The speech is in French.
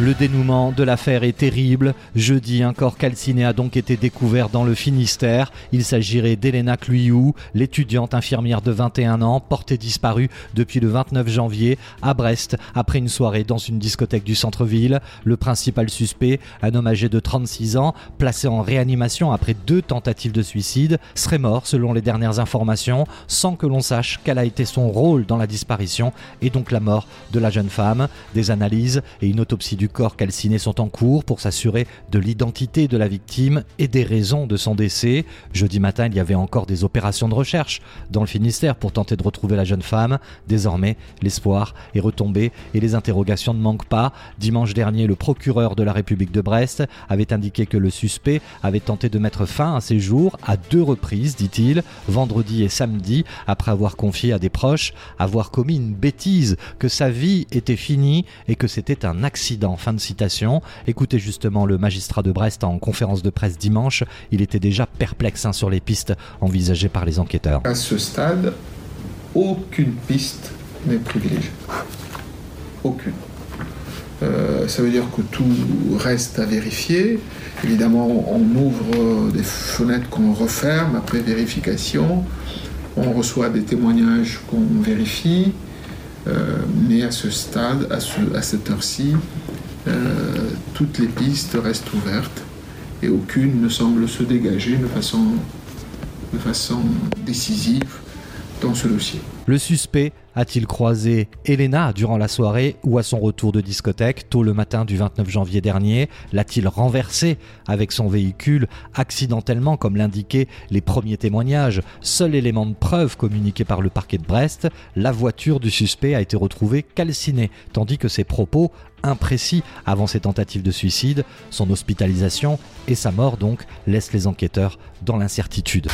Le dénouement de l'affaire est terrible. Jeudi, un corps calciné a donc été découvert dans le Finistère. Il s'agirait d'Elena Cluyou, l'étudiante infirmière de 21 ans, portée disparue depuis le 29 janvier à Brest après une soirée dans une discothèque du centre-ville. Le principal suspect, un homme âgé de 36 ans, placé en réanimation après deux tentatives de suicide, serait mort selon les dernières informations, sans que l'on sache quel a été son rôle dans la disparition et donc la mort de la jeune femme. Des analyses et une autopsie du corps calciné sont en cours pour s'assurer de l'identité de la victime et des raisons de son décès. Jeudi matin, il y avait encore des opérations de recherche dans le Finistère pour tenter de retrouver la jeune femme. Désormais, l'espoir est retombé et les interrogations ne manquent pas. Dimanche dernier, le procureur de la République de Brest avait indiqué que le suspect avait tenté de mettre fin à ses jours à deux reprises, dit-il, vendredi et samedi, après avoir confié à des proches avoir commis une bêtise, que sa vie était finie et que c'était un accident. Fin de citation. Écoutez justement le magistrat de Brest en conférence de presse dimanche. Il était déjà perplexe hein, sur les pistes envisagées par les enquêteurs. À ce stade, aucune piste n'est privilégiée. Aucune. Euh, ça veut dire que tout reste à vérifier. Évidemment, on ouvre des fenêtres qu'on referme après vérification. On reçoit des témoignages qu'on vérifie. Euh, mais à ce stade, à, ce, à cette heure-ci, euh, toutes les pistes restent ouvertes et aucune ne semble se dégager de façon, de façon décisive dans ce dossier. Le suspect a-t-il croisé Elena durant la soirée ou à son retour de discothèque tôt le matin du 29 janvier dernier? L'a-t-il renversé avec son véhicule accidentellement comme l'indiquaient les premiers témoignages? Seul élément de preuve communiqué par le parquet de Brest, la voiture du suspect a été retrouvée calcinée, tandis que ses propos imprécis avant ses tentatives de suicide, son hospitalisation et sa mort donc laissent les enquêteurs dans l'incertitude.